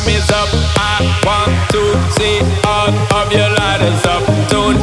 time is up. I want to see all of your lighters up. tonight.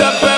Up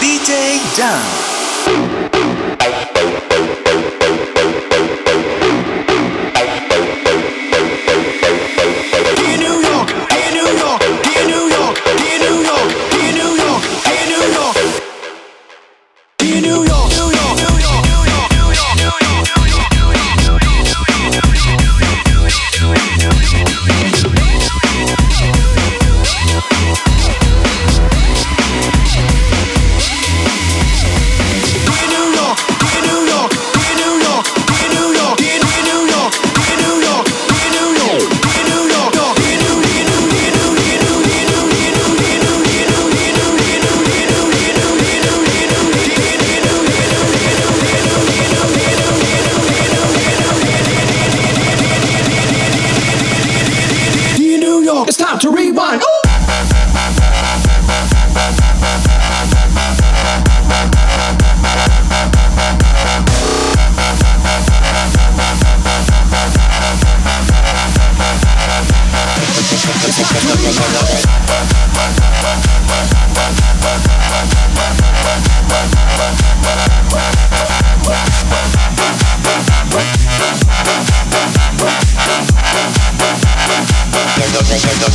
DJ Done.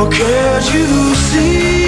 Oh, can't you see?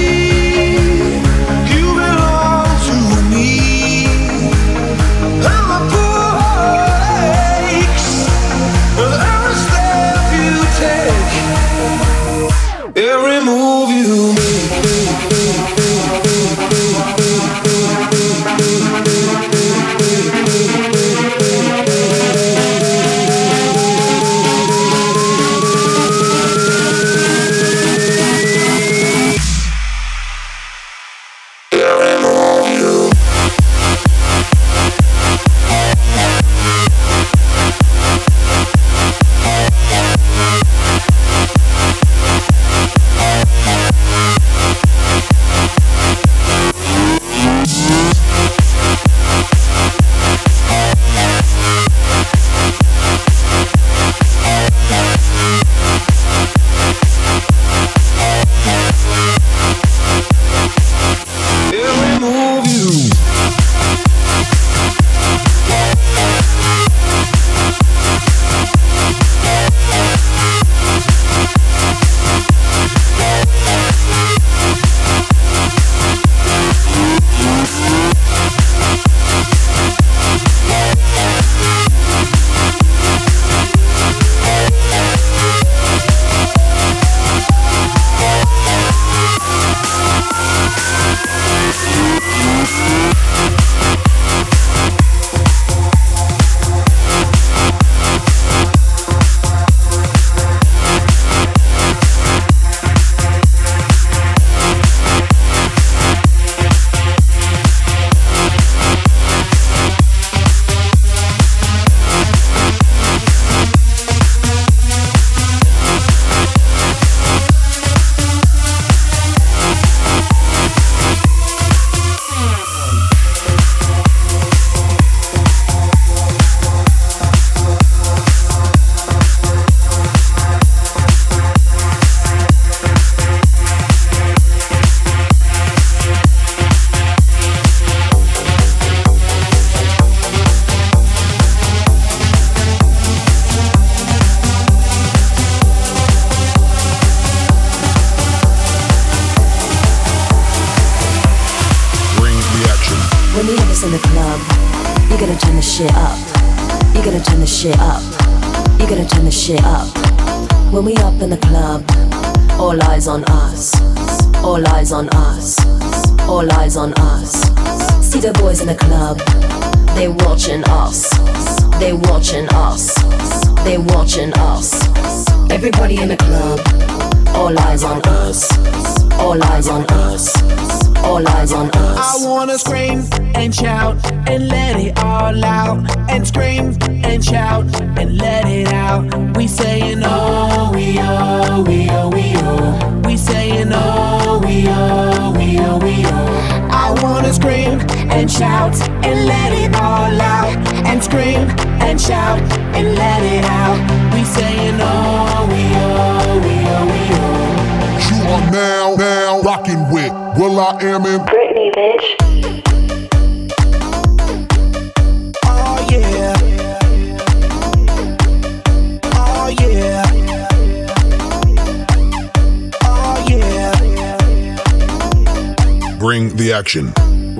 Wanna scream and shout and let it all out. And scream and shout and let it out. We saying oh, we oh, we oh, we oh. You are now, now rocking with will.i.am in Britney, bitch. Oh yeah. Oh yeah. Oh yeah. Bring the Action.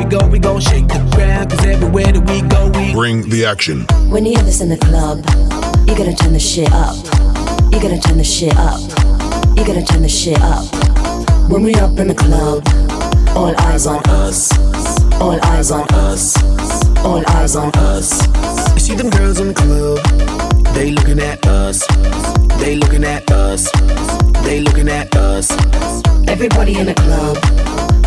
Here we go, we gon' shake the ground. Cause everywhere that we go, we Bring the Action. When you hear this in the club, you gotta turn the shit up. You gotta turn the shit up. You gotta turn the shit up. When we up in the club, all eyes on us. All eyes on us. All eyes on us. You see them girls in the club, they looking at us. They looking at us. They looking at us. Everybody in the club,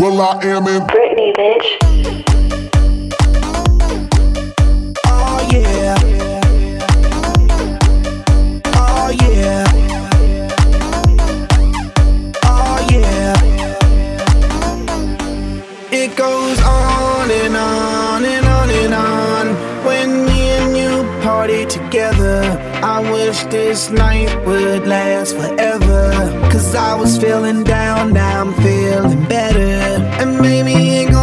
rocking will.i.am in Britney, bitch. Oh yeah. Oh yeah. Oh yeah. It goes on and on and on and on when me and you party together. I wish this night would last forever. Cause I was feeling down, now Feeling better. And maybe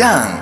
Done.